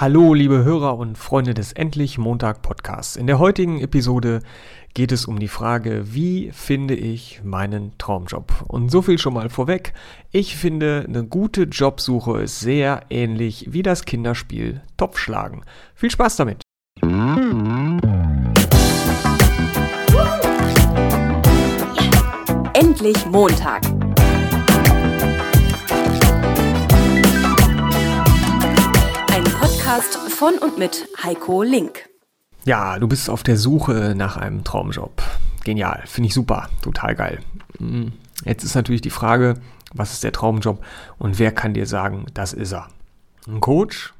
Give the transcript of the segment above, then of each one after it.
Hallo, liebe Hörer und Freunde des Endlich Montag Podcasts. In der heutigen Episode geht es um die Frage, wie finde ich meinen Traumjob? Und so viel schon mal vorweg. Ich finde, eine gute Jobsuche ist sehr ähnlich wie das Kinderspiel Topfschlagen. Viel Spaß damit! Endlich Montag Podcast von und mit Heiko Link. Ja, du bist auf der Suche nach einem Traumjob. Genial, finde ich super, total geil. Hm, jetzt ist natürlich die Frage, was ist der Traumjob und wer kann dir sagen, das ist er? Ein Coach?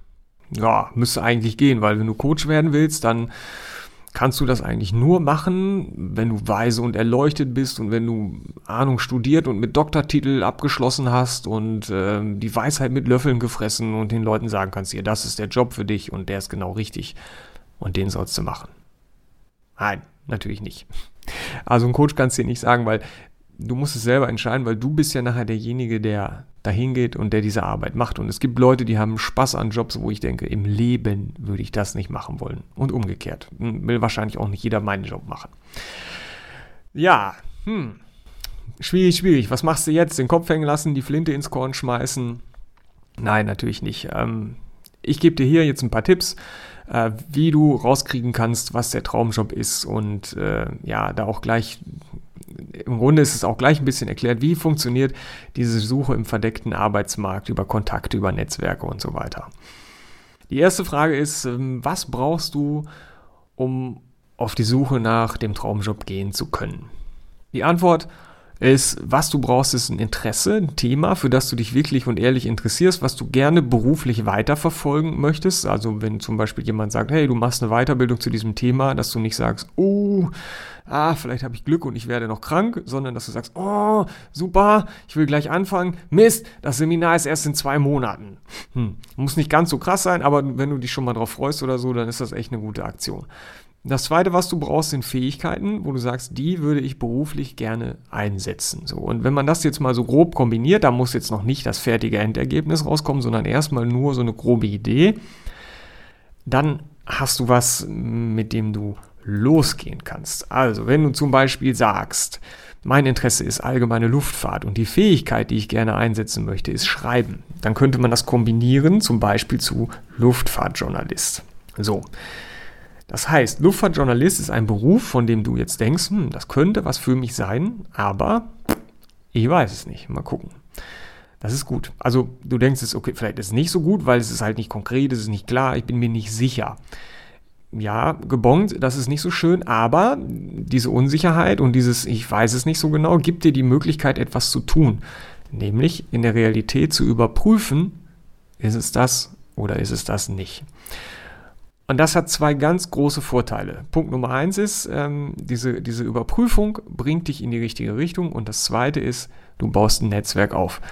Ja, müsste eigentlich gehen, weil wenn du Coach werden willst, dann kannst du das eigentlich nur machen, wenn du weise und erleuchtet bist und wenn du Ahnung studiert und mit Doktortitel abgeschlossen hast und äh, die Weisheit mit Löffeln gefressen und den Leuten sagen kannst, hier, das ist der Job für dich und der ist genau richtig und den sollst du machen. Nein, natürlich nicht. Also ein Coach kannst dir nicht sagen, weil du musst es selber entscheiden, weil du bist ja nachher derjenige, der dahin geht und der diese Arbeit macht. Und es gibt Leute, die haben Spaß an Jobs, wo ich denke, im Leben würde ich das nicht machen wollen. Und umgekehrt. Will wahrscheinlich auch nicht jeder meinen Job machen. Ja, hm. Schwierig, schwierig. Was machst du jetzt? Den Kopf hängen lassen, die Flinte ins Korn schmeißen? Nein, natürlich nicht. Ähm, ich gebe dir hier jetzt ein paar Tipps, äh, wie du rauskriegen kannst, was der Traumjob ist und äh, ja, da auch gleich im Grunde ist es auch gleich ein bisschen erklärt, wie funktioniert diese Suche im verdeckten Arbeitsmarkt über Kontakte, über Netzwerke und so weiter. Die erste Frage ist, ähm, was brauchst du, um auf die Suche nach dem Traumjob gehen zu können? Die Antwort ist, was du brauchst, ist ein Interesse, ein Thema, für das du dich wirklich und ehrlich interessierst, was du gerne beruflich weiterverfolgen möchtest. Also wenn zum Beispiel jemand sagt, hey, du machst eine Weiterbildung zu diesem Thema, dass du nicht sagst, oh, ah, vielleicht habe ich Glück und ich werde noch krank, sondern dass du sagst, oh, super, ich will gleich anfangen. Mist, das Seminar ist erst in zwei Monaten. Hm, muss nicht ganz so krass sein, aber wenn du dich schon mal drauf freust oder so, dann ist das echt eine gute Aktion. Das zweite, was du brauchst, sind Fähigkeiten, wo du sagst, die würde ich beruflich gerne einsetzen. So. Und wenn man das jetzt mal so grob kombiniert, da muss jetzt noch nicht das fertige Endergebnis rauskommen, sondern erstmal nur so eine grobe Idee, dann hast du was, mit dem du losgehen kannst. Also, wenn du zum Beispiel sagst, mein Interesse ist allgemeine Luftfahrt und die Fähigkeit, die ich gerne einsetzen möchte, ist Schreiben, dann könnte man das kombinieren, zum Beispiel zu Luftfahrtjournalist. So, das heißt, Luftfahrtjournalist ist ein Beruf, von dem du jetzt denkst, hm, das könnte was für mich sein, aber ich weiß es nicht. Mal gucken. Das ist gut. Also du denkst es, okay, vielleicht ist es nicht so gut, weil es ist halt nicht konkret, es ist nicht klar, ich bin mir nicht sicher. Ja, gebongt, das ist nicht so schön, aber diese Unsicherheit und dieses Ich weiß es nicht so genau gibt dir die Möglichkeit, etwas zu tun. Nämlich in der Realität zu überprüfen, ist es das oder ist es das nicht. Und das hat zwei ganz große Vorteile. Punkt Nummer eins ist, ähm, diese, diese Überprüfung bringt dich in die richtige Richtung. Und das zweite ist, du baust ein Netzwerk auf.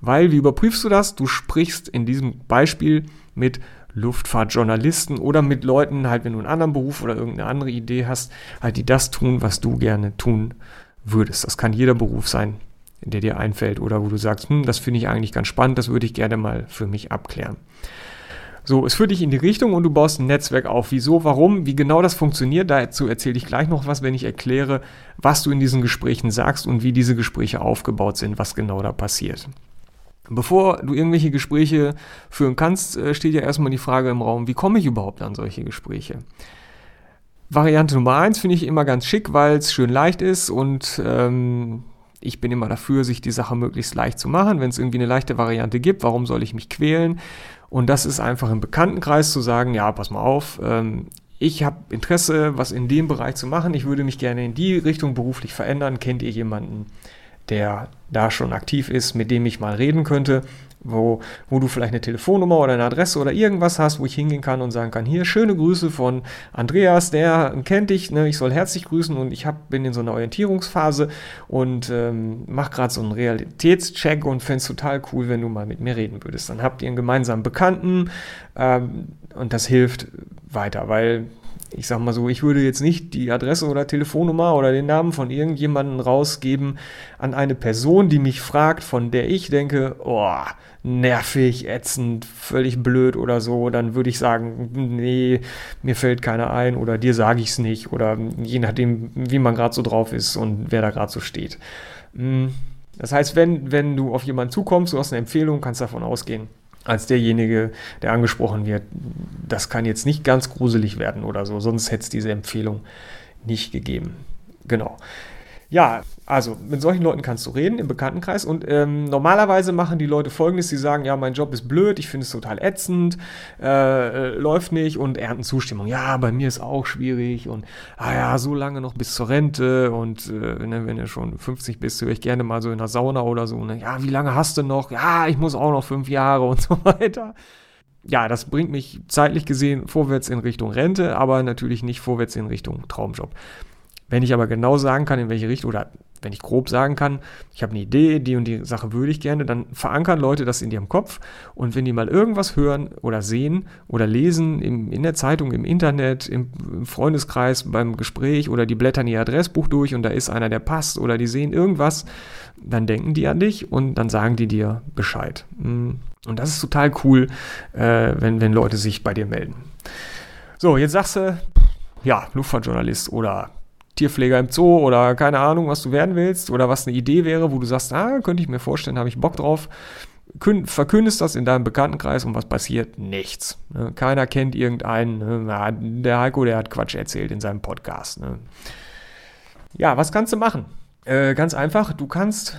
Weil, wie überprüfst du das? Du sprichst in diesem Beispiel mit Luftfahrtjournalisten oder mit Leuten, halt, wenn du einen anderen Beruf oder irgendeine andere Idee hast, halt, die das tun, was du gerne tun würdest. Das kann jeder Beruf sein, der dir einfällt oder wo du sagst, hm, das finde ich eigentlich ganz spannend, das würde ich gerne mal für mich abklären. So, es führt dich in die Richtung und du baust ein Netzwerk auf. Wieso, warum, wie genau das funktioniert, dazu erzähle ich gleich noch was, wenn ich erkläre, was du in diesen Gesprächen sagst und wie diese Gespräche aufgebaut sind, was genau da passiert. Bevor du irgendwelche Gespräche führen kannst, äh, steht ja erstmal die Frage im Raum, wie komme ich überhaupt an solche Gespräche? Variante Nummer eins finde ich immer ganz schick, weil es schön leicht ist und ähm, ich bin immer dafür, sich die Sache möglichst leicht zu machen. Wenn es irgendwie eine leichte Variante gibt, warum soll ich mich quälen? Und das ist einfach im Bekanntenkreis zu sagen, ja, pass mal auf, ähm, ich habe Interesse, was in dem Bereich zu machen. Ich würde mich gerne in die Richtung beruflich verändern. Kennt ihr jemanden, der da schon aktiv ist, mit dem ich mal reden könnte? Wo, wo du vielleicht eine Telefonnummer oder eine Adresse oder irgendwas hast, wo ich hingehen kann und sagen kann, hier schöne Grüße von Andreas, der kennt dich, ne, ich soll herzlich grüßen und ich hab, bin in so einer Orientierungsphase und ähm, mach gerade so einen Realitätscheck und fände es total cool, wenn du mal mit mir reden würdest. Dann habt ihr einen gemeinsamen Bekannten ähm, und das hilft weiter, weil ich sag mal so, ich würde jetzt nicht die Adresse oder Telefonnummer oder den Namen von irgendjemandem rausgeben an eine Person, die mich fragt, von der ich denke, oh, nervig, ätzend, völlig blöd oder so, dann würde ich sagen, nee, mir fällt keiner ein oder dir sage ich es nicht oder je nachdem, wie man gerade so drauf ist und wer da gerade so steht. Hm, das heißt, wenn, wenn du auf jemanden zukommst, du hast eine Empfehlung, kannst davon ausgehen, als derjenige, der angesprochen wird, das kann jetzt nicht ganz gruselig werden oder so, sonst hätte es diese Empfehlung nicht gegeben. Genau. Ja, also mit solchen Leuten kannst du reden im Bekanntenkreis und ähm, normalerweise machen die Leute folgendes, sie sagen, ja, mein Job ist blöd, ich finde es total ätzend, äh, äh, läuft nicht und ernten Zustimmung. Ja, bei mir ist auch schwierig und ah ja, so lange noch bis zur Rente und äh, ne, wenn du schon 50 bist, höre ich gerne mal so in der Sauna oder so, ne? ja, wie lange hast du noch? Ja, ich muss auch noch fünf Jahre und so weiter ja, das bringt mich zeitlich gesehen vorwärts in Richtung Rente, aber natürlich nicht vorwärts in Richtung Traumjob. Wenn ich aber genau sagen kann, in welche Richtung, oder wenn ich grob sagen kann, ich habe eine Idee, die und die Sache würde ich gerne, dann verankern Leute das in ihrem Kopf. Und wenn die mal irgendwas hören oder sehen oder lesen im, in der Zeitung, im Internet, im, im Freundeskreis, beim Gespräch oder die blättern ihr Adressbuch durch und da ist einer, der passt oder die sehen irgendwas, dann denken die an dich und dann sagen die dir Bescheid. Mm. Und das ist total cool, äh, wenn, wenn Leute sich bei dir melden. So, jetzt sagst du, ja, Luftfahrtjournalist oder Tierpfleger im Zoo oder keine Ahnung, was du werden willst oder was eine Idee wäre, wo du sagst, ah, könnte ich mir vorstellen, habe ich Bock drauf. Verkündest das in deinem Bekanntenkreis und was passiert? Nichts. Ne? Keiner kennt irgendeinen. Ne? Der Heiko, der hat Quatsch erzählt in seinem Podcast. Ne? Ja, was kannst du machen? Äh, ganz einfach, du kannst,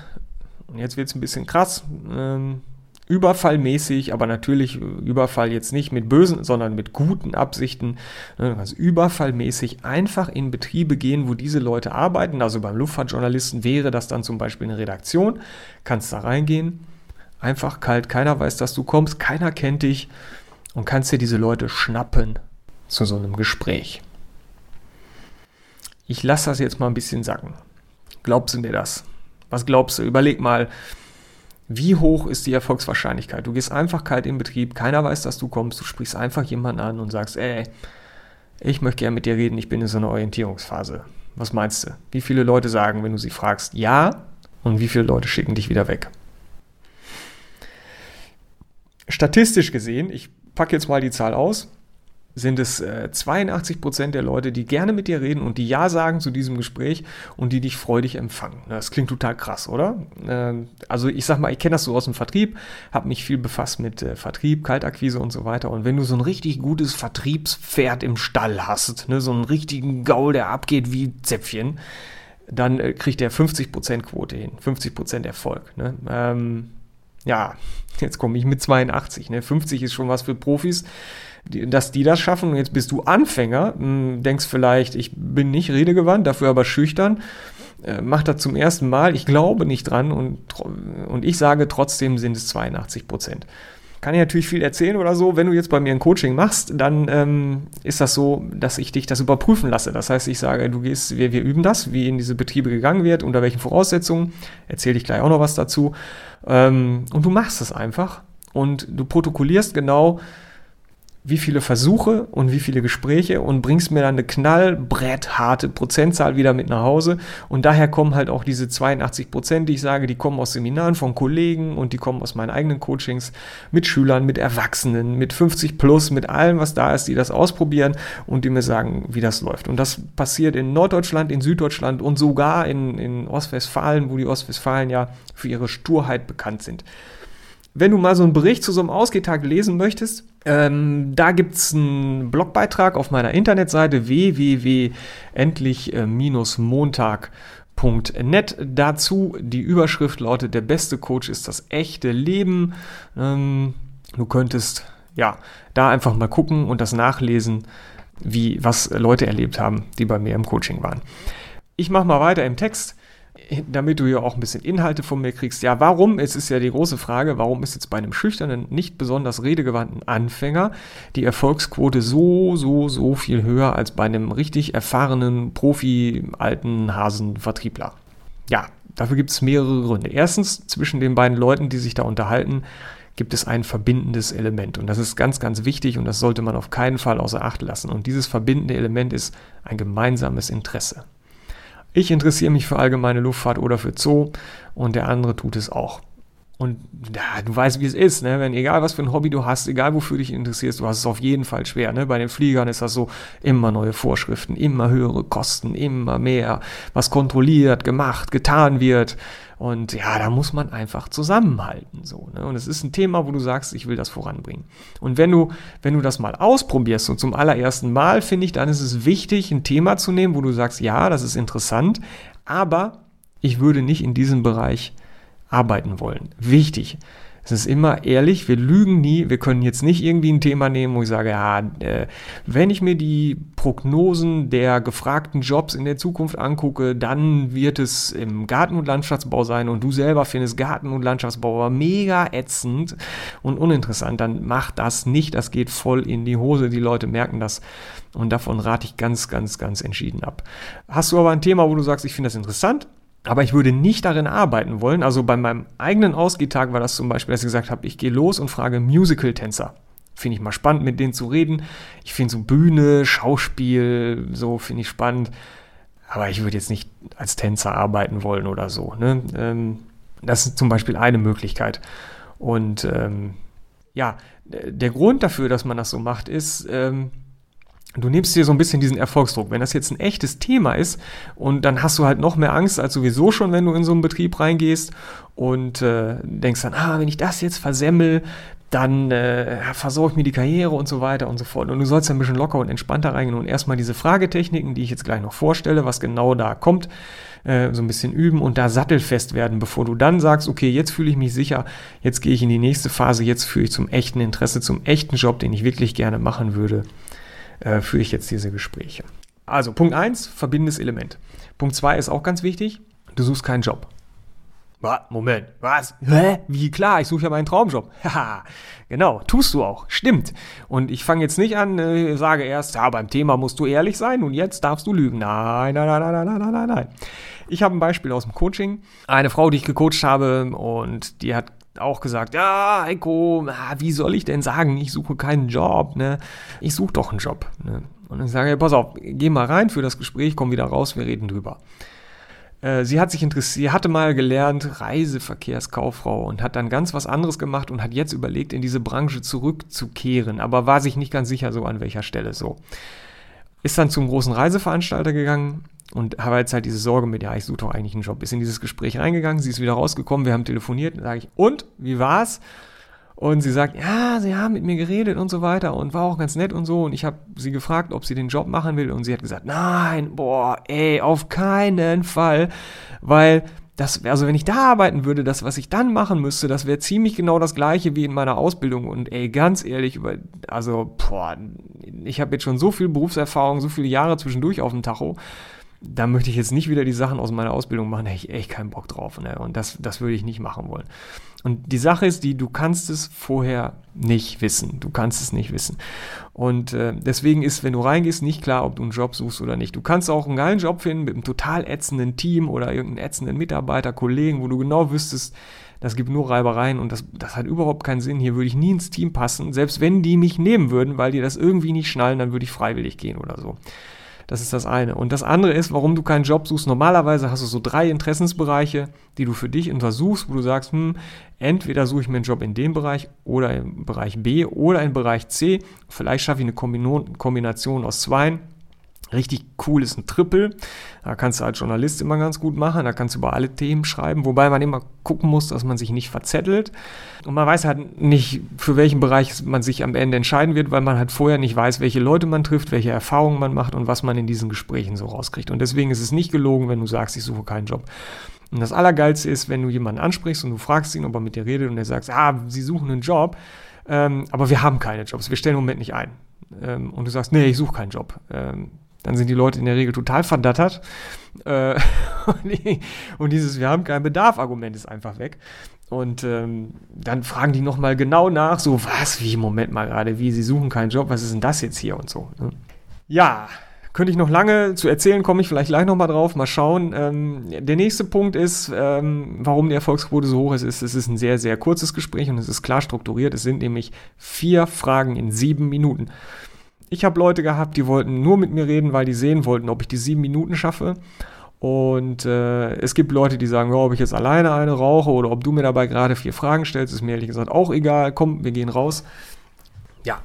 und jetzt wird es ein bisschen krass, ähm, überfallmäßig, aber natürlich Überfall jetzt nicht mit bösen, sondern mit guten Absichten. Also überfallmäßig einfach in Betriebe gehen, wo diese Leute arbeiten. Also beim Luftfahrtjournalisten wäre das dann zum Beispiel eine Redaktion. Kannst da reingehen, einfach kalt, keiner weiß, dass du kommst, keiner kennt dich und kannst dir diese Leute schnappen zu so einem Gespräch. Ich lasse das jetzt mal ein bisschen sacken. Glaubst du mir das? Was glaubst du? Überleg mal, wie hoch ist die Erfolgswahrscheinlichkeit? Du gehst einfach kalt in Betrieb, keiner weiß, dass du kommst, du sprichst einfach jemanden an und sagst, ey, ich möchte gerne mit dir reden, ich bin in so einer Orientierungsphase. Was meinst du? Wie viele Leute sagen, wenn du sie fragst, ja, und wie viele Leute schicken dich wieder weg? Statistisch gesehen, ich packe jetzt mal die Zahl aus, sind es äh, 82 Prozent der Leute, die gerne mit dir reden und die Ja sagen zu diesem Gespräch und die dich freudig empfangen. Das klingt total krass, oder? Äh, also ich sag mal, ich kenne das so aus dem Vertrieb, habe mich viel befasst mit äh, Vertrieb, Kaltakquise und so weiter. Und wenn du so ein richtig gutes Vertriebspferd im Stall hast, ne, so einen richtigen Gaul, der abgeht wie Zäpfchen, dann äh, kriegt der 50% Quote hin, 50% Erfolg. Ne? Ähm, ja, jetzt komme ich mit 82. Ne? 50 ist schon was für Profis dass die das schaffen. Und jetzt bist du Anfänger, hm, denkst vielleicht, ich bin nicht redegewandt, dafür aber schüchtern, äh, mach das zum ersten Mal. Ich glaube nicht dran und, und ich sage trotzdem sind es 82 Prozent. Kann ich natürlich viel erzählen oder so. Wenn du jetzt bei mir ein Coaching machst, dann ähm, ist das so, dass ich dich das überprüfen lasse. Das heißt, ich sage, du gehst, wir, wir üben das, wie in diese Betriebe gegangen wird, unter welchen Voraussetzungen. Erzähle ich gleich auch noch was dazu. Ähm, und du machst es einfach und du protokollierst genau, wie viele Versuche und wie viele Gespräche und bringst mir dann eine knallbrettharte Prozentzahl wieder mit nach Hause. Und daher kommen halt auch diese 82 Prozent, die ich sage, die kommen aus Seminaren von Kollegen und die kommen aus meinen eigenen Coachings mit Schülern, mit Erwachsenen, mit 50 plus, mit allem, was da ist, die das ausprobieren und die mir sagen, wie das läuft. Und das passiert in Norddeutschland, in Süddeutschland und sogar in, in Ostwestfalen, wo die Ostwestfalen ja für ihre Sturheit bekannt sind. Wenn du mal so einen Bericht zu so einem Ausgehtag lesen möchtest, ähm, da gibt es einen Blogbeitrag auf meiner Internetseite www.endlich-montag.net. Dazu die Überschrift lautet: Der beste Coach ist das echte Leben. Ähm, du könntest ja da einfach mal gucken und das nachlesen, wie was Leute erlebt haben, die bei mir im Coaching waren. Ich mache mal weiter im Text damit du ja auch ein bisschen Inhalte von mir kriegst. Ja, warum? Es ist ja die große Frage, warum ist jetzt bei einem schüchternen, nicht besonders redegewandten Anfänger die Erfolgsquote so, so, so viel höher als bei einem richtig erfahrenen, Profi, alten Hasenvertriebler? Ja, dafür gibt es mehrere Gründe. Erstens, zwischen den beiden Leuten, die sich da unterhalten, gibt es ein verbindendes Element. Und das ist ganz, ganz wichtig und das sollte man auf keinen Fall außer Acht lassen. Und dieses verbindende Element ist ein gemeinsames Interesse. Ich interessiere mich für allgemeine Luftfahrt oder für Zoo und der andere tut es auch. Und ja, du weißt, wie es ist, ne? Wenn egal was für ein Hobby du hast, egal wofür dich interessierst, du hast es auf jeden Fall schwer. Ne? Bei den Fliegern ist das so immer neue Vorschriften, immer höhere Kosten, immer mehr, was kontrolliert, gemacht, getan wird. Und ja, da muss man einfach zusammenhalten. So, ne? Und es ist ein Thema, wo du sagst, ich will das voranbringen. Und wenn du, wenn du das mal ausprobierst und zum allerersten Mal, finde ich, dann ist es wichtig, ein Thema zu nehmen, wo du sagst, ja, das ist interessant, aber ich würde nicht in diesem Bereich arbeiten wollen. Wichtig. Es ist immer ehrlich, wir lügen nie. Wir können jetzt nicht irgendwie ein Thema nehmen, wo ich sage, ja, äh, wenn ich mir die Prognosen der gefragten Jobs in der Zukunft angucke, dann wird es im Garten- und Landschaftsbau sein und du selber findest Garten- und Landschaftsbau mega ätzend und uninteressant, dann mach das nicht. Das geht voll in die Hose. Die Leute merken das und davon rate ich ganz, ganz, ganz entschieden ab. Hast du aber ein Thema, wo du sagst, ich finde das interessant, aber ich würde nicht darin arbeiten wollen. Also bei meinem eigenen Ausgehtag war das zum Beispiel, dass ich gesagt habe, ich gehe los und frage Musical-Tänzer. Finde ich mal spannend, mit denen zu reden. Ich finde so Bühne, Schauspiel, so finde ich spannend. Aber ich würde jetzt nicht als Tänzer arbeiten wollen oder so. Ne? Ähm, das ist zum Beispiel eine Möglichkeit. Und ähm, ja, der Grund dafür, dass man das so macht, ist, ähm, du nimmst dir so ein bisschen diesen Erfolgsdruck. Wenn das jetzt ein echtes Thema ist und dann hast du halt noch mehr Angst als sowieso schon, wenn du in so einen Betrieb reingehst und äh, denkst dann, ah, wenn ich das jetzt versemmel, dann äh, versorge ich mir die Karriere und so weiter und so fort. Und du sollst ein bisschen locker und entspannter reingehen und erstmal diese Fragetechniken, die ich jetzt gleich noch vorstelle, was genau da kommt, äh, so ein bisschen üben und da sattelfest werden, bevor du dann sagst, okay, jetzt fühle ich mich sicher, jetzt gehe ich in die nächste Phase, jetzt führe ich zum echten Interesse, zum echten Job, den ich wirklich gerne machen würde äh, führe ich jetzt diese Gespräche. Also Punkt 1, verbindendes Element. Punkt 2 ist auch ganz wichtig, du suchst keinen Job. Moment, was? Hä? Wie klar, ich suche ja meinen Traumjob. Haha, genau, tust du auch, stimmt. Und ich fange jetzt nicht an, äh, sage erst, ja, beim Thema musst du ehrlich sein und jetzt darfst du lügen. Nein, nein, nein, nein, nein, nein, nein, nein. Ich habe ein Beispiel aus dem Coaching. Eine Frau, die ich gecoacht habe und die hat auch gesagt, ja, Heiko, wie soll ich denn sagen, ich suche keinen Job, ne? Ich suche doch einen Job. Ne? Und dann sage ich, pass auf, geh mal rein für das Gespräch, komm wieder raus, wir reden drüber. Äh, sie hat sich interessiert, sie hatte mal gelernt Reiseverkehrskauffrau und hat dann ganz was anderes gemacht und hat jetzt überlegt, in diese Branche zurückzukehren, aber war sich nicht ganz sicher so an welcher Stelle so. Ist dann zum großen Reiseveranstalter gegangen, und habe jetzt halt diese Sorge mit, ja, ich suche doch eigentlich einen Job. Ist in dieses Gespräch reingegangen, sie ist wieder rausgekommen, wir haben telefoniert, sage ich, und, wie war's? Und sie sagt, ja, sie haben mit mir geredet und so weiter und war auch ganz nett und so. Und ich habe sie gefragt, ob sie den Job machen will. Und sie hat gesagt, nein, boah, ey, auf keinen Fall. Weil das, also wenn ich da arbeiten würde, das, was ich dann machen müsste, das wäre ziemlich genau das gleiche wie in meiner Ausbildung. Und ey, ganz ehrlich, über, also, boah, ich habe jetzt schon so viel Berufserfahrung, so viele Jahre zwischendurch auf dem Tacho da möchte ich jetzt nicht wieder die Sachen aus meiner Ausbildung machen, da hätte ich echt keinen Bock drauf. Ne? Und das, das würde ich nicht machen wollen. Und die Sache ist die, du kannst es vorher nicht wissen. Du kannst es nicht wissen. Und äh, deswegen ist, wenn du reingehst, nicht klar, ob du einen Job suchst oder nicht. Du kannst auch einen geilen Job finden mit einem total ätzenden Team oder irgendeinen ätzenden Mitarbeiter, Kollegen, wo du genau wüsstest, das gibt nur Reibereien und das, das hat überhaupt keinen Sinn. Hier würde ich nie ins Team passen. Selbst wenn die mich nehmen würden, weil die das irgendwie nicht schnallen, dann würde ich freiwillig gehen oder so. Das ist das eine. Und das andere ist, warum du keinen Job suchst. Normalerweise hast du so drei Interessensbereiche, die du für dich untersuchst, wo du sagst, hm, entweder suche ich mir einen Job in dem Bereich oder im Bereich B oder im Bereich C. Vielleicht schaffe ich eine Kombination aus zweien. Richtig cool ist ein Triple. Da kannst du als Journalist immer ganz gut machen. Da kannst du über alle Themen schreiben, wobei man immer gucken muss, dass man sich nicht verzettelt. Und man weiß halt nicht, für welchen Bereich man sich am Ende entscheiden wird, weil man halt vorher nicht weiß, welche Leute man trifft, welche Erfahrungen man macht und was man in diesen Gesprächen so rauskriegt. Und deswegen ist es nicht gelogen, wenn du sagst, ich suche keinen Job. Und das Allergeilste ist, wenn du jemanden ansprichst und du fragst ihn, ob er mit dir redet und er sagt, ah, sie suchen einen Job, ähm, aber wir haben keine Jobs, wir stellen im Moment nicht ein. Ähm, und du sagst, nee, ich suche keinen Job. Ähm, dann sind die Leute in der Regel total verdattert. Äh, und dieses Wir haben keinen Bedarf-Argument ist einfach weg. Und ähm, dann fragen die nochmal genau nach, so, was, wie, Moment mal gerade, wie, sie suchen keinen Job, was ist denn das jetzt hier und so. Ne? Ja, könnte ich noch lange zu erzählen, komme ich vielleicht gleich nochmal drauf, mal schauen. Ähm, der nächste Punkt ist, ähm, warum die Erfolgsquote so hoch ist, ist, es ist ein sehr, sehr kurzes Gespräch und es ist klar strukturiert. Es sind nämlich vier Fragen in sieben Minuten. Ich habe Leute gehabt, die wollten nur mit mir reden, weil die sehen wollten, ob ich die sieben Minuten schaffe. Und äh, es gibt Leute, die sagen, ob ich jetzt alleine eine rauche oder ob du mir dabei gerade vier Fragen stellst, ist mir ehrlich gesagt auch egal. Komm, wir gehen raus. Ja.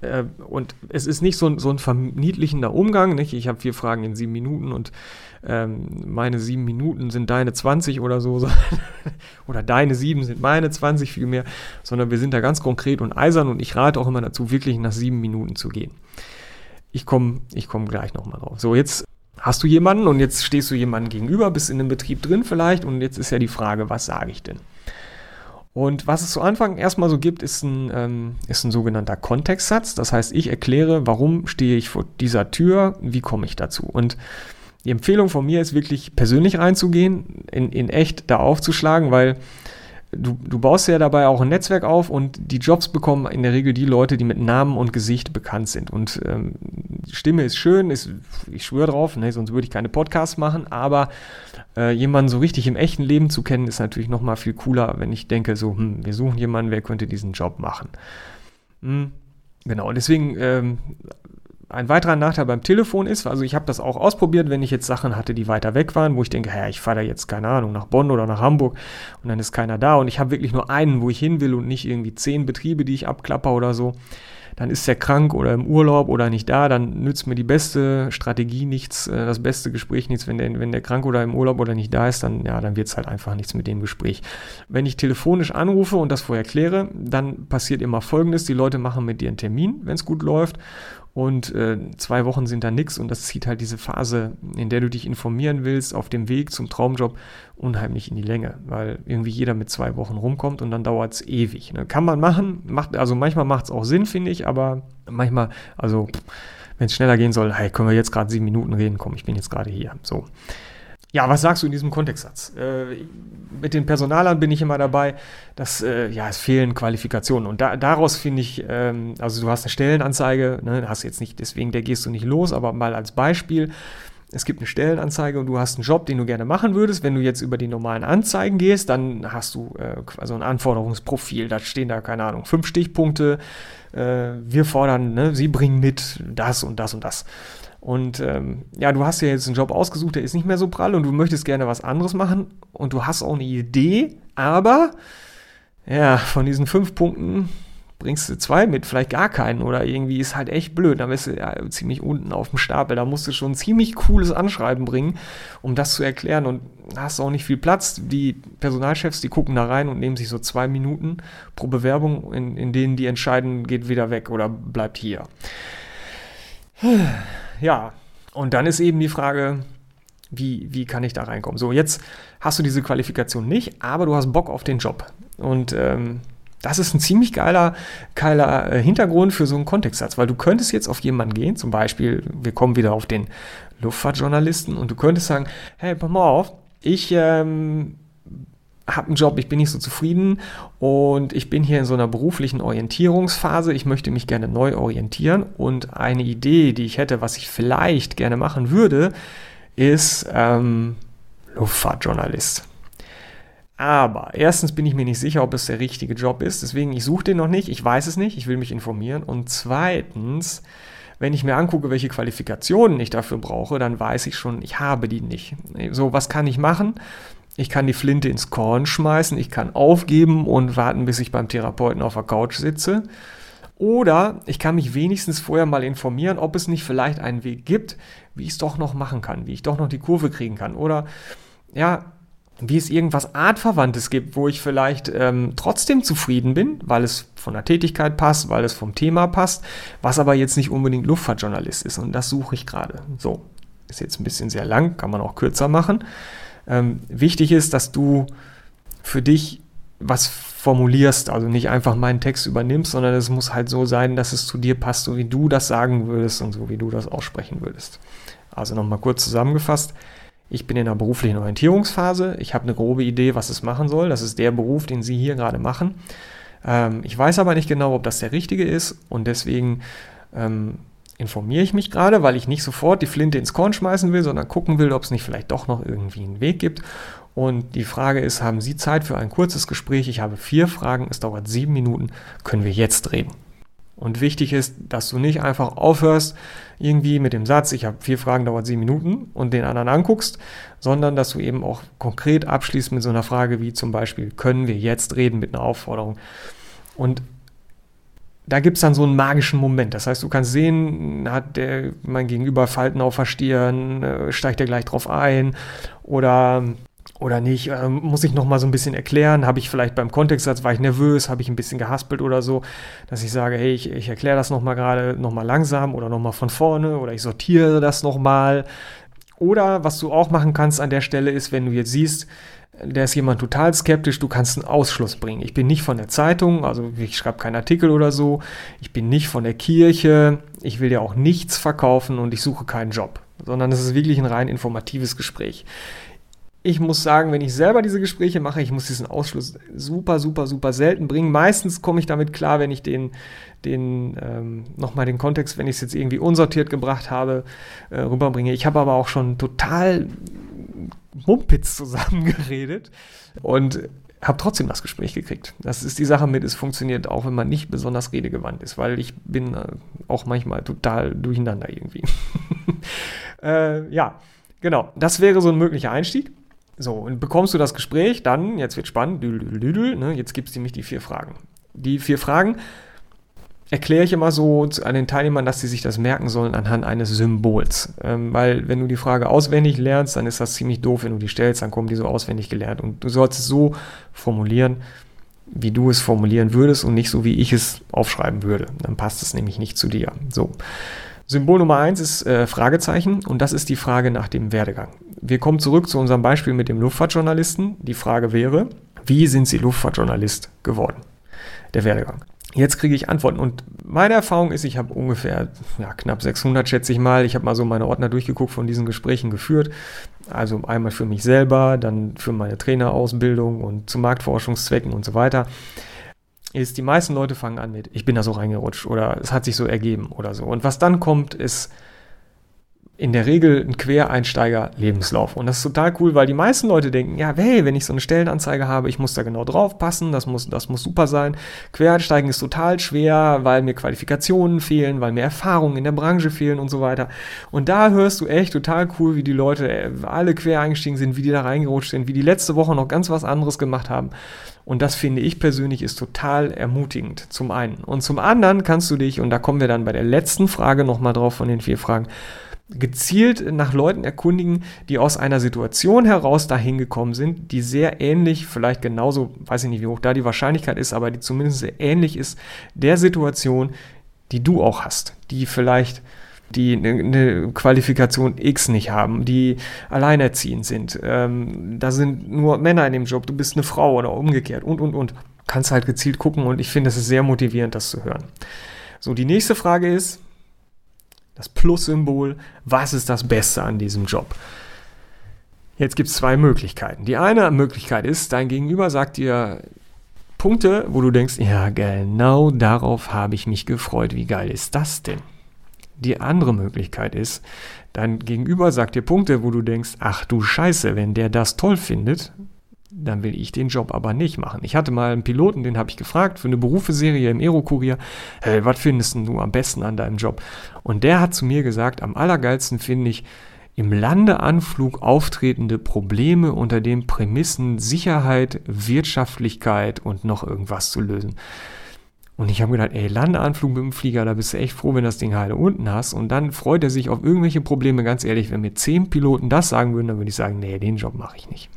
Äh, und es ist nicht so, so ein verniedlichender Umgang. Nicht? Ich habe vier Fragen in sieben Minuten und ähm, meine sieben Minuten sind deine 20 oder so. oder deine sieben sind meine 20 vielmehr. Sondern wir sind da ganz konkret und eisern und ich rate auch immer dazu, wirklich nach sieben Minuten zu gehen. Ich komme ich komm gleich nochmal drauf. So, jetzt hast du jemanden und jetzt stehst du jemandem gegenüber, bist in einem Betrieb drin vielleicht und jetzt ist ja die Frage, was sage ich denn? Und was es zu Anfang erstmal so gibt, ist ein, ähm, ist ein sogenannter Kontextsatz. Das heißt, ich erkläre, warum stehe ich vor dieser Tür, wie komme ich dazu. Und die Empfehlung von mir ist wirklich persönlich reinzugehen, in, in echt da aufzuschlagen, weil du, du baust ja dabei auch ein Netzwerk auf und die Jobs bekommen in der Regel die Leute, die mit Namen und Gesicht bekannt sind. Und ähm, Stimme ist schön, ist, ich schwöre drauf, ne, sonst würde ich keine Podcasts machen, aber äh, jemanden so richtig im echten Leben zu kennen, ist natürlich nochmal viel cooler, wenn ich denke, so, hm, wir suchen jemanden, wer könnte diesen Job machen. Hm, genau, deswegen ähm, ein weiterer Nachteil beim Telefon ist, also ich habe das auch ausprobiert, wenn ich jetzt Sachen hatte, die weiter weg waren, wo ich denke, ja, ich fahre da jetzt, keine Ahnung, nach Bonn oder nach Hamburg und dann ist keiner da und ich habe wirklich nur einen, wo ich hin will und nicht irgendwie zehn Betriebe, die ich abklapper oder so dann ist er krank oder im Urlaub oder nicht da, dann nützt mir die beste Strategie nichts, äh, das beste Gespräch nichts. Wenn der, wenn der krank oder im Urlaub oder nicht da ist, dann, ja, dann wird es halt einfach nichts mit dem Gespräch. Wenn ich telefonisch anrufe und das vorher kläre, dann passiert immer Folgendes, die Leute machen mit dir einen Termin, wenn es gut läuft und äh, zwei Wochen sind da nichts und das zieht halt diese Phase, in der du dich informieren willst, auf dem Weg zum Traumjob unheimlich in die Länge, weil irgendwie jeder mit zwei Wochen rumkommt und dann dauert es ewig. Ne? Kann man machen, macht, also manchmal macht es auch Sinn, finde ich, aber manchmal, also wenn es schneller gehen soll, hey, können wir jetzt gerade sieben Minuten reden, komm, ich bin jetzt gerade hier. So. Ja, was sagst du in diesem Kontextsatz? Äh, mit den Personalern bin ich immer dabei, dass äh, ja, es fehlen Qualifikationen. Und da, daraus finde ich, ähm, also du hast eine Stellenanzeige, ne, hast jetzt nicht, deswegen der gehst du nicht los, aber mal als Beispiel. Es gibt eine Stellenanzeige und du hast einen Job, den du gerne machen würdest. Wenn du jetzt über die normalen Anzeigen gehst, dann hast du äh, also ein Anforderungsprofil. Da stehen da, keine Ahnung, fünf Stichpunkte. Äh, wir fordern, ne, sie bringen mit das und das und das. Und ähm, ja, du hast ja jetzt einen Job ausgesucht, der ist nicht mehr so prall und du möchtest gerne was anderes machen und du hast auch eine Idee, aber ja, von diesen fünf Punkten bringst du zwei mit, vielleicht gar keinen oder irgendwie ist halt echt blöd. Dann bist du ja ziemlich unten auf dem Stapel. Da musst du schon ein ziemlich cooles Anschreiben bringen, um das zu erklären und hast auch nicht viel Platz. Die Personalchefs, die gucken da rein und nehmen sich so zwei Minuten pro Bewerbung, in, in denen die entscheiden, geht wieder weg oder bleibt hier ja, und dann ist eben die Frage, wie, wie kann ich da reinkommen? So, jetzt hast du diese Qualifikation nicht, aber du hast Bock auf den Job. Und ähm, das ist ein ziemlich geiler, geiler äh, Hintergrund für so einen Kontextsatz, weil du könntest jetzt auf jemanden gehen, zum Beispiel, wir kommen wieder auf den Luftfahrtjournalisten und du könntest sagen, hey, pass mal auf, ich ähm, habe einen Job, ich bin nicht so zufrieden und ich bin hier in so einer beruflichen Orientierungsphase. Ich möchte mich gerne neu orientieren und eine Idee, die ich hätte, was ich vielleicht gerne machen würde, ist ähm, Luftfahrtjournalist. Aber erstens bin ich mir nicht sicher, ob es der richtige Job ist. Deswegen, ich suche den noch nicht. Ich weiß es nicht. Ich will mich informieren. Und zweitens, wenn ich mir angucke, welche Qualifikationen ich dafür brauche, dann weiß ich schon, ich habe die nicht. So, was kann ich machen? Ich kann die Flinte ins Korn schmeißen, ich kann aufgeben und warten, bis ich beim Therapeuten auf der Couch sitze. Oder ich kann mich wenigstens vorher mal informieren, ob es nicht vielleicht einen Weg gibt, wie ich es doch noch machen kann, wie ich doch noch die Kurve kriegen kann. Oder ja, wie es irgendwas Artverwandtes gibt, wo ich vielleicht ähm, trotzdem zufrieden bin, weil es von der Tätigkeit passt, weil es vom Thema passt, was aber jetzt nicht unbedingt Luftfahrtjournalist ist. Und das suche ich gerade. So, ist jetzt ein bisschen sehr lang, kann man auch kürzer machen. Ähm, wichtig ist, dass du für dich was formulierst, also nicht einfach meinen Text übernimmst, sondern es muss halt so sein, dass es zu dir passt, so wie du das sagen würdest und so wie du das aussprechen würdest. Also nochmal kurz zusammengefasst. Ich bin in einer beruflichen Orientierungsphase. Ich habe eine grobe Idee, was es machen soll. Das ist der Beruf, den Sie hier gerade machen. Ähm, ich weiß aber nicht genau, ob das der richtige ist und deswegen ähm, informiere ich mich gerade, weil ich nicht sofort die Flinte ins Korn schmeißen will, sondern gucken will, ob es nicht vielleicht doch noch irgendwie einen Weg gibt. Und die Frage ist, haben Sie Zeit für ein kurzes Gespräch? Ich habe vier Fragen, es dauert sieben Minuten, können wir jetzt reden? Und wichtig ist, dass du nicht einfach aufhörst, irgendwie mit dem Satz, ich habe vier Fragen, dauert sieben Minuten und den anderen anguckst, sondern dass du eben auch konkret abschließt mit so einer Frage wie zum Beispiel, können wir jetzt reden mit einer Aufforderung? Und da gibt es dann so einen magischen Moment. Das heißt, du kannst sehen, hat der mein Gegenüber Falten auf der Stirn, äh, steigt er gleich drauf ein oder oder nicht? Ähm, muss ich noch mal so ein bisschen erklären? Habe ich vielleicht beim Kontextsatz, war ich nervös, habe ich ein bisschen gehaspelt oder so, dass ich sage, hey, ich, ich erkläre das noch mal gerade, noch mal langsam oder noch mal von vorne oder ich sortiere das noch mal. Oder was du auch machen kannst an der Stelle ist, wenn du jetzt siehst, der ist jemand total skeptisch, du kannst einen Ausschluss bringen. Ich bin nicht von der Zeitung, also ich schreibe keinen Artikel oder so. Ich bin nicht von der Kirche, ich will dir auch nichts verkaufen und ich suche keinen Job, sondern es ist wirklich ein rein informatives Gespräch ich muss sagen, wenn ich selber diese Gespräche mache, ich muss diesen Ausschluss super, super, super selten bringen. Meistens komme ich damit klar, wenn ich den, den ähm, nochmal den Kontext, wenn ich es jetzt irgendwie unsortiert gebracht habe, äh, rüberbringe. Ich habe aber auch schon total Mumpitz zusammengeredet und habe trotzdem das Gespräch gekriegt. Das ist die Sache mit, es funktioniert auch, wenn man nicht besonders redegewandt ist, weil ich bin äh, auch manchmal total durcheinander irgendwie. äh, ja, genau, das wäre so ein möglicher Einstieg. So, und bekommst du das Gespräch, dann, jetzt wird spannend, düdel, ne, jetzt gibt es nämlich die vier Fragen. Die vier Fragen erkläre ich immer so an den Teilnehmern, dass sie sich das merken sollen anhand eines Symbols. Ähm, weil wenn du die Frage auswendig lernst, dann ist das ziemlich doof, wenn du die stellst, dann kommen die so auswendig gelernt. Und du sollst es so formulieren, wie du es formulieren würdest und nicht so, wie ich es aufschreiben würde. Dann passt es nämlich nicht zu dir. So. Symbol Nummer eins ist äh, Fragezeichen und das ist die Frage nach dem Werdegang. Wir kommen zurück zu unserem Beispiel mit dem Luftfahrtjournalisten. Die Frage wäre, wie sind Sie Luftfahrtjournalist geworden? Der Werdegang. Jetzt kriege ich Antworten und meine Erfahrung ist, ich habe ungefähr ja, knapp 600, schätze ich mal. Ich habe mal so meine Ordner durchgeguckt, von diesen Gesprächen geführt. Also einmal für mich selber, dann für meine Trainerausbildung und zu Marktforschungszwecken und so weiter ist, die meisten Leute fangen an mit, ich bin da so reingerutscht oder es hat sich so ergeben oder so. Und was dann kommt, ist in der Regel ein Quereinsteiger-Lebenslauf. Und das ist total cool, weil die meisten Leute denken, ja, hey, wenn ich so eine Stellenanzeige habe, ich muss da genau drauf passen, das muss, das muss super sein. Quereinsteigen ist total schwer, weil mir Qualifikationen fehlen, weil mir Erfahrungen in der Branche fehlen und so weiter. Und da hörst du echt total cool, wie die Leute äh, alle quer eingestiegen sind, wie die da reingerutscht sind, wie die letzte Woche noch ganz was anderes gemacht haben. Und das finde ich persönlich ist total ermutigend, zum einen. Und zum anderen kannst du dich, und da kommen wir dann bei der letzten Frage nochmal drauf von den vier Fragen, gezielt nach Leuten erkundigen, die aus einer Situation heraus dahin gekommen sind, die sehr ähnlich, vielleicht genauso, weiß ich nicht, wie hoch da die Wahrscheinlichkeit ist, aber die zumindest sehr ähnlich ist der Situation, die du auch hast, die vielleicht die eine Qualifikation X nicht haben, die alleinerziehend sind. Ähm, da sind nur Männer in dem Job, du bist eine Frau oder umgekehrt und, und, und. Kannst halt gezielt gucken und ich finde, es ist sehr motivierend, das zu hören. So, die nächste Frage ist, das Plus-Symbol, was ist das Beste an diesem Job? Jetzt gibt es zwei Möglichkeiten. Die eine Möglichkeit ist, dein Gegenüber sagt dir Punkte, wo du denkst, ja, genau darauf habe ich mich gefreut. Wie geil ist das denn? Die andere Möglichkeit ist, dein Gegenüber sagt dir Punkte, wo du denkst, ach du Scheiße, wenn der das toll findet, dann will ich den Job aber nicht machen. Ich hatte mal einen Piloten, den habe ich gefragt für eine Berufeserie im Aerokurier, hey, was findest du am besten an deinem Job? Und der hat zu mir gesagt, am allergeilsten finde ich im Landeanflug auftretende Probleme unter den Prämissen Sicherheit, Wirtschaftlichkeit und noch irgendwas zu lösen. Und ich habe gedacht, ey, Landeanflug mit dem Flieger, da bist du echt froh, wenn das Ding heile unten hast. Und dann freut er sich auf irgendwelche Probleme. Ganz ehrlich, wenn mir zehn Piloten das sagen würden, dann würde ich sagen, nee, den Job mache ich nicht.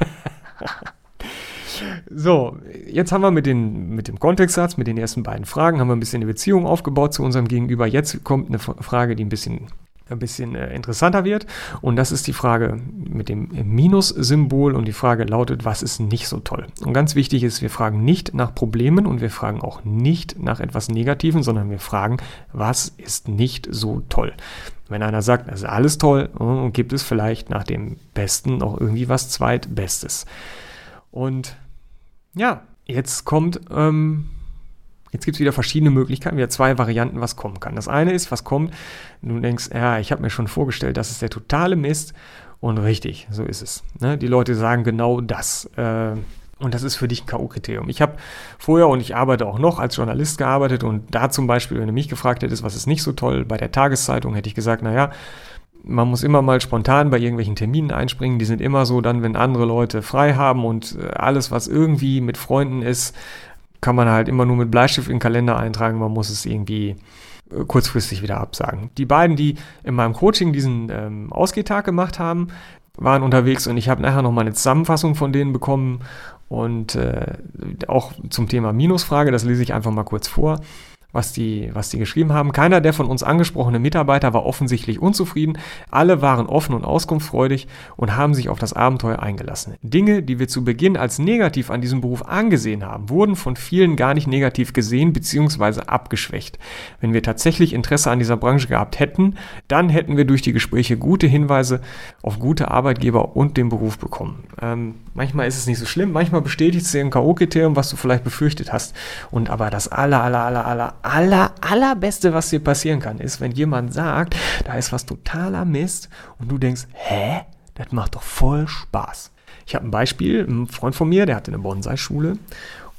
so, jetzt haben wir mit, den, mit dem Kontextsatz, mit den ersten beiden Fragen, haben wir ein bisschen eine Beziehung aufgebaut zu unserem Gegenüber. Jetzt kommt eine Frage, die ein bisschen ein bisschen äh, interessanter wird. Und das ist die Frage mit dem Minus-Symbol. Und die Frage lautet, was ist nicht so toll? Und ganz wichtig ist, wir fragen nicht nach Problemen und wir fragen auch nicht nach etwas Negativen, sondern wir fragen, was ist nicht so toll? Wenn einer sagt, das ist alles toll, äh, gibt es vielleicht nach dem Besten noch irgendwie was Zweitbestes. Und ja, jetzt kommt ähm, Jetzt gibt es wieder verschiedene Möglichkeiten, wieder zwei Varianten, was kommen kann. Das eine ist, was kommt, du denkst, ja, ich habe mir schon vorgestellt, das ist der totale Mist. Und richtig, so ist es. Ne? Die Leute sagen genau das. Äh, und das ist für dich ein K.O.-Kriterium. Ich habe vorher und ich arbeite auch noch als Journalist gearbeitet und da zum Beispiel, wenn du mich gefragt hättest, was ist nicht so toll, bei der Tageszeitung hätte ich gesagt, naja, man muss immer mal spontan bei irgendwelchen Terminen einspringen. Die sind immer so dann, wenn andere Leute frei haben und äh, alles, was irgendwie mit Freunden ist, kann man halt immer nur mit Bleistift in den Kalender eintragen. Man muss es irgendwie äh, kurzfristig wieder absagen. Die beiden, die in meinem Coaching diesen ähm, Ausgehtag gemacht haben, waren unterwegs und ich habe nachher noch mal eine Zusammenfassung von denen bekommen und äh, auch zum Thema Minusfrage, das lese ich einfach mal kurz vor was die, was die geschrieben haben. Keiner der von uns angesprochenen Mitarbeiter war offensichtlich unzufrieden. Alle waren offen und auskunftsfreudig und haben sich auf das Abenteuer eingelassen. Dinge, die wir zu Beginn als negativ an diesem Beruf angesehen haben, wurden von vielen gar nicht negativ gesehen bzw. abgeschwächt. Wenn wir tatsächlich Interesse an dieser Branche gehabt hätten, dann hätten wir durch die Gespräche gute Hinweise auf gute Arbeitgeber und den Beruf bekommen. Ähm, manchmal ist es nicht so schlimm, manchmal bestätigt es dir ein K.O.-Kriterium, was du vielleicht befürchtet hast. Und aber das aller, aller, aller, aller aller, allerbeste, was dir passieren kann, ist, wenn jemand sagt, da ist was totaler Mist und du denkst, hä? Das macht doch voll Spaß. Ich habe ein Beispiel, ein Freund von mir, der hatte eine Bonsai-Schule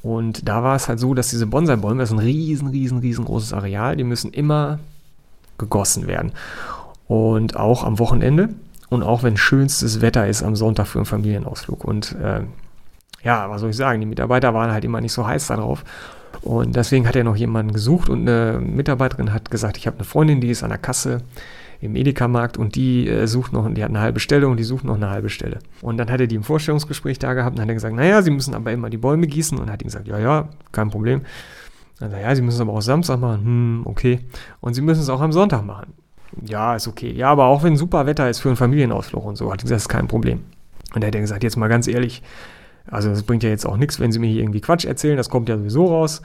und da war es halt so, dass diese Bonsai-Bäume, das ist ein riesen, riesen, riesengroßes Areal, die müssen immer gegossen werden. Und auch am Wochenende und auch wenn schönstes Wetter ist am Sonntag für einen Familienausflug. Und äh, ja, was soll ich sagen, die Mitarbeiter waren halt immer nicht so heiß darauf. Und deswegen hat er noch jemanden gesucht und eine Mitarbeiterin hat gesagt, ich habe eine Freundin, die ist an der Kasse im Edeka-Markt und die äh, sucht noch, die hat eine halbe Stelle und die sucht noch eine halbe Stelle. Und dann hat er die im Vorstellungsgespräch da gehabt und hat er gesagt, naja, sie müssen aber immer die Bäume gießen und hat ihm gesagt, ja, ja, kein Problem. Dann sagt ja, sie müssen es aber auch Samstag machen, hm, okay. Und sie müssen es auch am Sonntag machen. Ja, ist okay. Ja, aber auch wenn super Wetter ist für einen Familienausflug und so, hat er gesagt, das ist kein Problem. Und da hat er gesagt, jetzt mal ganz ehrlich, also das bringt ja jetzt auch nichts, wenn sie mir hier irgendwie Quatsch erzählen, das kommt ja sowieso raus.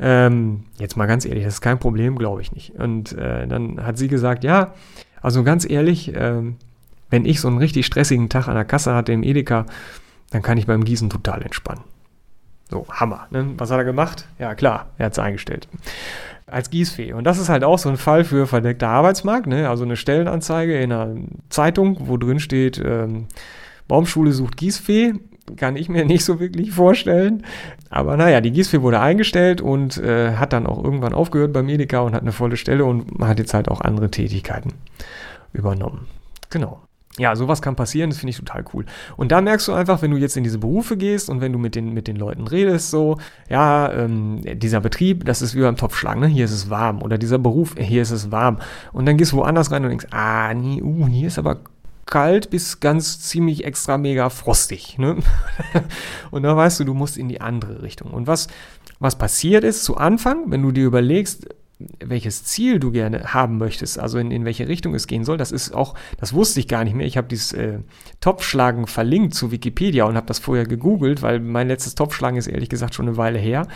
Ähm, jetzt mal ganz ehrlich, das ist kein Problem, glaube ich nicht. Und äh, dann hat sie gesagt, ja, also ganz ehrlich, äh, wenn ich so einen richtig stressigen Tag an der Kasse hatte im Edeka, dann kann ich beim Gießen total entspannen. So, Hammer. Ne? Was hat er gemacht? Ja, klar, er hat es eingestellt. Als Gießfee. Und das ist halt auch so ein Fall für verdeckter Arbeitsmarkt. Ne? Also eine Stellenanzeige in einer Zeitung, wo drin steht, ähm, Baumschule sucht Gießfee kann ich mir nicht so wirklich vorstellen. Aber naja, die Gießfee wurde eingestellt und äh, hat dann auch irgendwann aufgehört beim Edeka und hat eine volle Stelle und hat jetzt halt auch andere Tätigkeiten übernommen. Genau. Ja, sowas kann passieren, das finde ich total cool. Und da merkst du einfach, wenn du jetzt in diese Berufe gehst und wenn du mit den, mit den Leuten redest, so, ja, ähm, dieser Betrieb, das ist wie beim Topfschlagen, ne? hier ist es warm. Oder dieser Beruf, hier ist es warm. Und dann gehst du woanders rein und denkst, ah, nee, uh, hier ist aber kalt bis ganz ziemlich extra mega frostig. Ne? und da weißt du, du musst in die andere Richtung. Und was, was passiert ist zu Anfang, wenn du dir überlegst, welches Ziel du gerne haben möchtest, also in, in welche Richtung es gehen soll, das ist auch, das wusste ich gar nicht mehr. Ich habe dieses äh, Topfschlagen verlinkt zu Wikipedia und habe das vorher gegoogelt, weil mein letztes Topfschlagen ist ehrlich gesagt schon eine Weile her.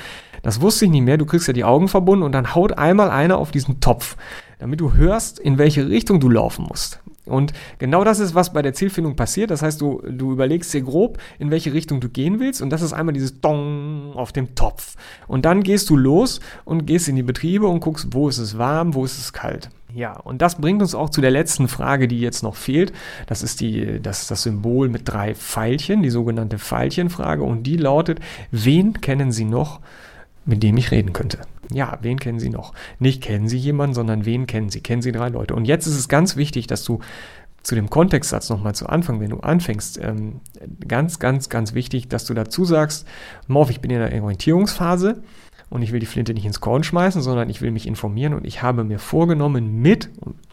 Das wusste ich nicht mehr. Du kriegst ja die Augen verbunden und dann haut einmal einer auf diesen Topf, damit du hörst, in welche Richtung du laufen musst. Und genau das ist, was bei der Zielfindung passiert. Das heißt, du, du überlegst dir grob, in welche Richtung du gehen willst. Und das ist einmal dieses Dong auf dem Topf. Und dann gehst du los und gehst in die Betriebe und guckst, wo ist es warm, wo ist es kalt. Ja, und das bringt uns auch zu der letzten Frage, die jetzt noch fehlt. Das ist die, das, das Symbol mit drei Pfeilchen, die sogenannte Pfeilchenfrage. Und die lautet, wen kennen Sie noch, mit dem ich reden könnte? Ja, wen kennen Sie noch? Nicht kennen Sie jemanden, sondern wen kennen Sie? Kennen Sie drei Leute? Und jetzt ist es ganz wichtig, dass du zu dem Kontextsatz nochmal zu Anfang, wenn du anfängst, ähm, ganz, ganz, ganz wichtig, dass du dazu sagst, Morph, ich bin in der Orientierungsphase und ich will die Flinte nicht ins Korn schmeißen, sondern ich will mich informieren und ich habe mir vorgenommen, mit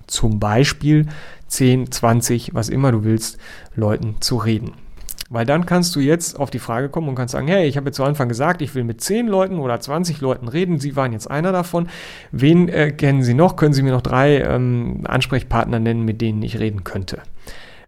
zum Beispiel 10, 20, was immer du willst, Leuten zu reden. Weil dann kannst du jetzt auf die Frage kommen und kannst sagen, hey, ich habe jetzt zu Anfang gesagt, ich will mit 10 Leuten oder 20 Leuten reden. Sie waren jetzt einer davon. Wen äh, kennen Sie noch? Können Sie mir noch drei ähm, Ansprechpartner nennen, mit denen ich reden könnte?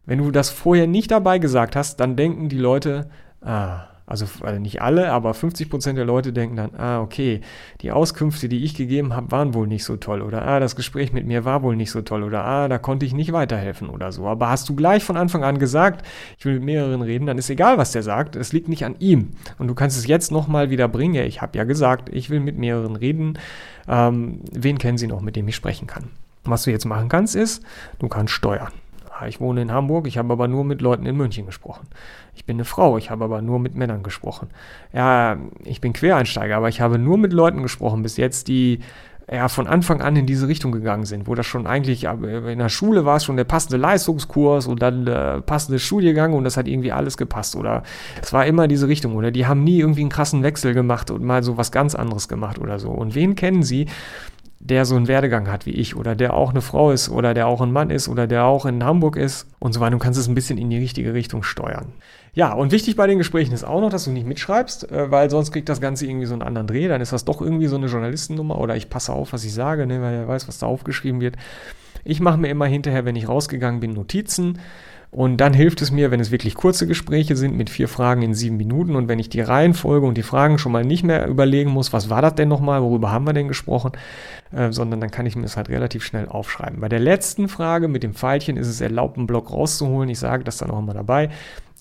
Wenn du das vorher nicht dabei gesagt hast, dann denken die Leute, ah, Also, also nicht alle, aber 50 Prozent der Leute denken dann, ah, okay, die Auskünfte, die ich gegeben habe, waren wohl nicht so toll. Oder ah, das Gespräch mit mir war wohl nicht so toll. Oder ah, da konnte ich nicht weiterhelfen oder so. Aber hast du gleich von Anfang an gesagt, ich will mit mehreren reden, dann ist egal, was der sagt. Es liegt nicht an ihm. Und du kannst es jetzt nochmal wieder bringen. Ja, ich habe ja gesagt, ich will mit mehreren reden. Ähm, wen kennen Sie noch, mit dem ich sprechen kann? Was du jetzt machen kannst, ist, du kannst steuern. Ich wohne in Hamburg, ich habe aber nur mit Leuten in München gesprochen. Ich bin eine Frau, ich habe aber nur mit Männern gesprochen. Ja, ich bin Quereinsteiger, aber ich habe nur mit Leuten gesprochen bis jetzt, die ja von Anfang an in diese Richtung gegangen sind, wo das schon eigentlich in der Schule war es schon der passende Leistungskurs und dann der passende Studiengang und das hat irgendwie alles gepasst oder es war immer diese Richtung oder die haben nie irgendwie einen krassen Wechsel gemacht und mal so was ganz anderes gemacht oder so. Und wen kennen Sie, der so einen Werdegang hat wie ich oder der auch eine Frau ist oder der auch ein Mann ist oder der auch in Hamburg ist und so weiter. Du kannst es ein bisschen in die richtige Richtung steuern. Ja, und wichtig bei den Gesprächen ist auch noch, dass du nicht mitschreibst, äh, weil sonst kriegt das Ganze irgendwie so einen anderen Dreh. Dann ist das doch irgendwie so eine Journalistennummer oder ich passe auf, was ich sage, ne, weil er weiß, was da aufgeschrieben wird. Ich mache mir immer hinterher, wenn ich rausgegangen bin, Notizen und dann hilft es mir, wenn es wirklich kurze Gespräche sind mit vier Fragen in sieben Minuten und wenn ich die Reihenfolge und die Fragen schon mal nicht mehr überlegen muss, was war das denn nochmal, worüber haben wir denn gesprochen, äh, sondern dann kann ich mir das halt relativ schnell aufschreiben. Bei der letzten Frage mit dem Pfeilchen ist es erlaubt, einen Block rauszuholen. Ich sage das dann auch immer dabei.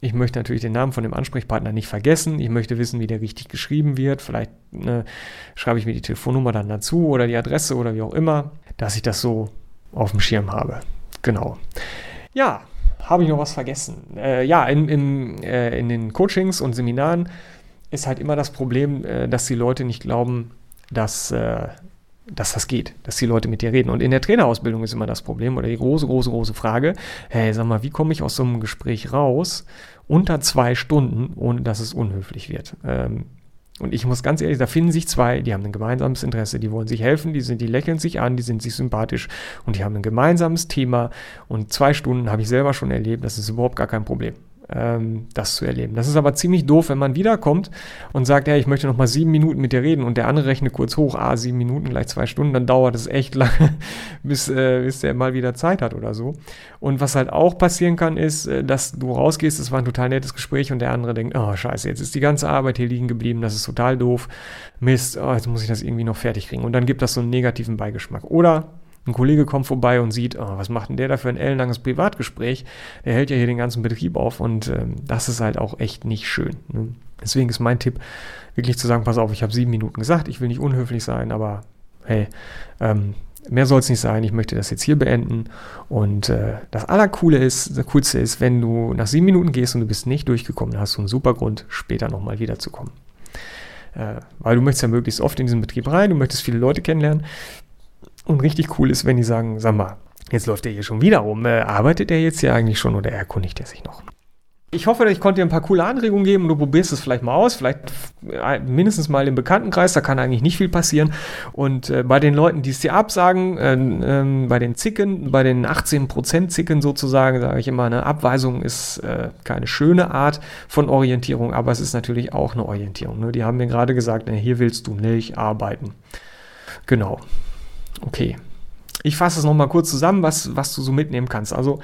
Ich möchte natürlich den Namen von dem Ansprechpartner nicht vergessen. Ich möchte wissen, wie der richtig geschrieben wird. Vielleicht ne, schreibe ich mir die Telefonnummer dann dazu oder die Adresse oder wie auch immer, dass ich das so auf dem Schirm habe. Genau. Ja, habe ich noch was vergessen? Äh, ja, in, in, äh, in den Coachings und Seminaren ist halt immer das Problem, äh, dass die Leute nicht glauben, dass, äh, dass das geht, dass die Leute mit dir reden. Und in der Trainerausbildung ist immer das Problem oder die große, große, große Frage, hey, sag mal, wie komme ich aus so einem Gespräch raus unter zwei Stunden, ohne dass es unhöflich wird? Ähm, und ich muss ganz ehrlich, da finden sich zwei, die haben ein gemeinsames Interesse, die wollen sich helfen, die, sind, die lächeln sich an, die sind sich sympathisch und die haben ein gemeinsames Thema. Und zwei Stunden habe ich selber schon erlebt, das ist überhaupt gar kein Problem ähm, das zu erleben. Das ist aber ziemlich doof, wenn man wiederkommt und sagt, ja, ich möchte noch mal sieben Minuten mit dir reden und der andere rechnet kurz hoch, ah, sieben Minuten gleich zwei Stunden, dann dauert es echt lange, bis, äh, bis der mal wieder Zeit hat oder so. Und was halt auch passieren kann, ist, äh, dass du rausgehst, es war ein total nettes Gespräch und der andere denkt, oh, scheiße, jetzt ist die ganze Arbeit hier liegen geblieben, das ist total doof. Mist, oh, jetzt muss ich das irgendwie noch fertig kriegen. Und dann gibt das so einen negativen Beigeschmack. Oder ein Kollege kommt vorbei und sieht, oh, was macht denn der da für ein ellenlanges Privatgespräch? Der hält ja hier den ganzen Betrieb auf und ähm, das ist halt auch echt nicht schön. Ne? Deswegen ist mein Tipp, wirklich zu sagen, pass auf, ich habe sieben Minuten gesagt, ich will nicht unhöflich sein, aber hey, ähm, mehr soll es nicht sein, ich möchte das jetzt hier beenden. Und äh, das Allercoole ist, das Coolste ist, wenn du nach sieben Minuten gehst und du bist nicht durchgekommen, hast du einen super Grund, später nochmal wiederzukommen. Äh, weil du möchtest ja möglichst oft in diesen Betrieb rein, du möchtest viele Leute kennenlernen. Und richtig cool ist, wenn die sagen, sag mal, jetzt läuft der hier schon wieder rum. Äh, arbeitet der jetzt hier eigentlich schon oder erkundigt er sich noch? Ich hoffe, ich konnte dir ein paar coole Anregungen geben und du probierst es vielleicht mal aus. Vielleicht äh, mindestens mal im Bekanntenkreis, da kann eigentlich nicht viel passieren. Und äh, bei den Leuten, die es dir absagen, äh, äh, bei den Zicken, bei den 18% Zicken sozusagen, sage ich immer, eine Abweisung ist äh, keine schöne Art von Orientierung, aber es ist natürlich auch eine Orientierung. Ne? Die haben mir gerade gesagt, hier willst du nicht arbeiten. Genau. Okay. Ich fasse es nochmal kurz zusammen, was, was du so mitnehmen kannst. Also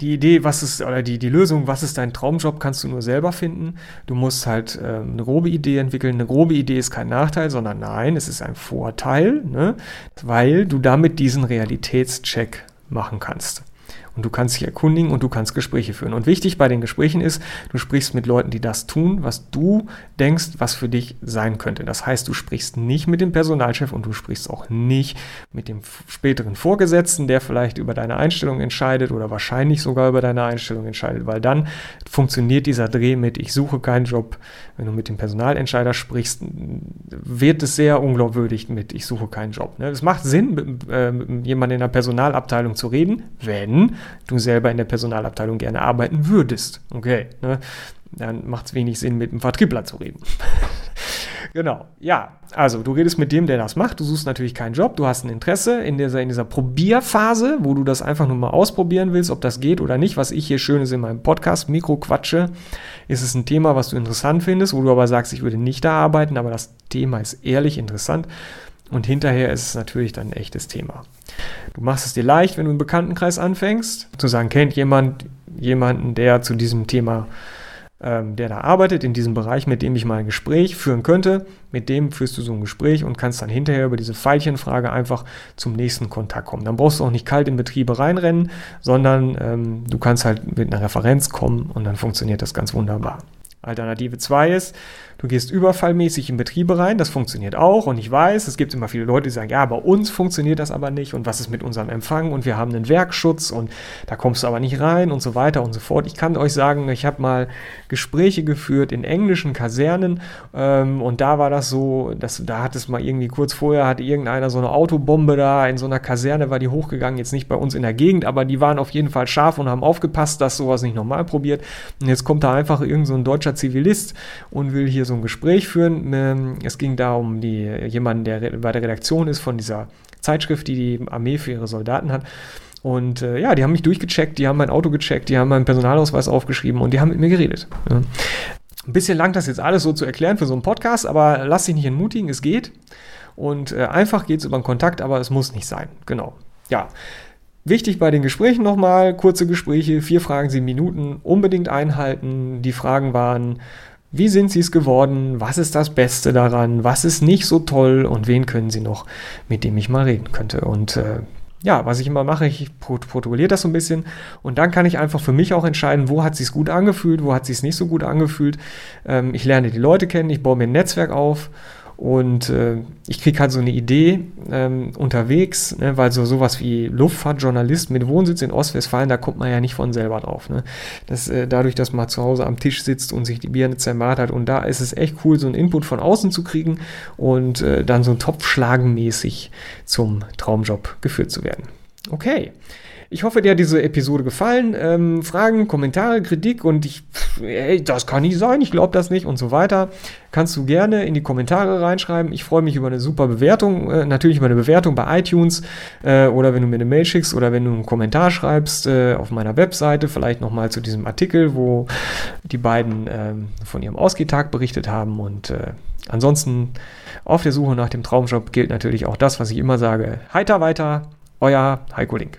die Idee, was ist, oder die, die Lösung, was ist dein Traumjob, kannst du nur selber finden. Du musst halt äh, eine grobe Idee entwickeln. Eine grobe Idee ist kein Nachteil, sondern nein, es ist ein Vorteil, ne? weil du damit diesen Realitätscheck machen kannst. Und du kannst dich erkundigen und du kannst Gespräche führen. Und wichtig bei den Gesprächen ist, du sprichst mit Leuten, die das tun, was du denkst, was für dich sein könnte. Das heißt, du sprichst nicht mit dem Personalchef und du sprichst auch nicht mit dem späteren Vorgesetzten, der vielleicht über deine Einstellung entscheidet oder wahrscheinlich sogar über deine Einstellung entscheidet, weil dann funktioniert dieser Dreh mit, ich suche keinen Job. Wenn du mit dem Personalentscheider sprichst, wird es sehr unglaubwürdig mit, ich suche keinen Job. Ne? Es macht Sinn, äh, mit jemandem in der Personalabteilung zu reden, wenn du selber in der Personalabteilung gerne arbeiten würdest. Okay, ne? dann macht es wenig Sinn, mit einem Vertriebler zu reden. genau, ja, also du redest mit dem, der das macht. Du suchst natürlich keinen Job, du hast ein Interesse in dieser, in dieser Probierphase, wo du das einfach nur mal ausprobieren willst, ob das geht oder nicht. Was ich hier Schönes in meinem Podcast Mikro quatsche, ist es ein Thema, was du interessant findest, wo du aber sagst, ich würde nicht da arbeiten, aber das Thema ist ehrlich interessant. Und hinterher ist es natürlich dann ein echtes Thema. Du machst es dir leicht, wenn du im Bekanntenkreis anfängst, zu sagen, kennt jemand jemanden, der zu diesem Thema ähm, der da arbeitet in diesem Bereich, mit dem ich mal ein Gespräch führen könnte. Mit dem führst du so ein Gespräch und kannst dann hinterher über diese Pfeilchenfrage einfach zum nächsten Kontakt kommen. Dann brauchst du auch nicht kalt in Betriebe reinrennen, sondern ähm, du kannst halt mit einer Referenz kommen und dann funktioniert das ganz wunderbar. Alternative 2 ist, Du gehst überfallmäßig in Betriebe rein, das funktioniert auch. Und ich weiß, es gibt immer viele Leute, die sagen, ja, bei uns funktioniert das aber nicht. Und was ist mit unserem Empfang? Und wir haben einen Werkschutz und da kommst du aber nicht rein und so weiter und so fort. Ich kann euch sagen, ich habe mal Gespräche geführt in englischen Kasernen ähm, und da war das so, dass, da hat es mal irgendwie kurz vorher, hat irgendeiner so eine Autobombe da in so einer Kaserne, war die hochgegangen, jetzt nicht bei uns in der Gegend, aber die waren auf jeden Fall scharf und haben aufgepasst, dass sowas nicht nochmal probiert. Und jetzt kommt da einfach irgendein so deutscher Zivilist und will hier so ein Gespräch führen. Ähm, es ging da um die, jemanden, der bei der Redaktion ist von dieser Zeitschrift, die die Armee für ihre Soldaten hat. Und äh, ja, die haben mich durchgecheckt, die haben mein Auto gecheckt, die haben meinen Personalausweis aufgeschrieben und die haben mit mir geredet. Ja. Ein bisschen lang das jetzt alles so zu erklären für so einen Podcast, aber lass dich nicht entmutigen, es geht. Und äh, einfach geht es über einen Kontakt, aber es muss nicht sein. Genau. Ja. Wichtig bei den Gesprächen nochmal, kurze Gespräche, vier Fragen, sieben Minuten, unbedingt einhalten. Die Fragen waren, wie sind Sie es geworden? Was ist das Beste daran? Was ist nicht so toll? Und wen können Sie noch, mit dem ich mal reden könnte? Und äh, ja, was ich immer mache, ich protokolliere das so ein bisschen und dann kann ich einfach für mich auch entscheiden, wo hat es gut angefühlt, wo hat es nicht so gut angefühlt. Ähm, ich lerne die Leute kennen, ich baue mir ein Netzwerk auf und äh, ich kriege halt so eine Idee ähm, unterwegs, ne, weil so sowas wie Luftfahrtjournalist mit Wohnsitz in Ostwestfalen, da kommt man ja nicht von selber drauf. Ne? Das, äh, dadurch, dass man zu Hause am Tisch sitzt und sich die Birne zermart hat. Und da ist es echt cool, so einen Input von außen zu kriegen und äh, dann so ein Topf schlagenmäßig zum Traumjob geführt zu werden. Okay. Ich hoffe, dir hat diese Episode gefallen. Ähm, Fragen, Kommentare, Kritik und ich, ey, das kann nicht sein, ich glaube das nicht und so weiter. Kannst du gerne in die Kommentare reinschreiben. Ich freue mich über eine super Bewertung, äh, natürlich über eine Bewertung bei iTunes äh, oder wenn du mir eine Mail schickst oder wenn du einen Kommentar schreibst äh, auf meiner Webseite, vielleicht nochmal zu diesem Artikel, wo die beiden ähm, von ihrem Ausgehtag berichtet haben und äh, ansonsten auf der Suche nach dem Traumjob gilt natürlich auch das, was ich immer sage. Heiter weiter, euer Heiko Link.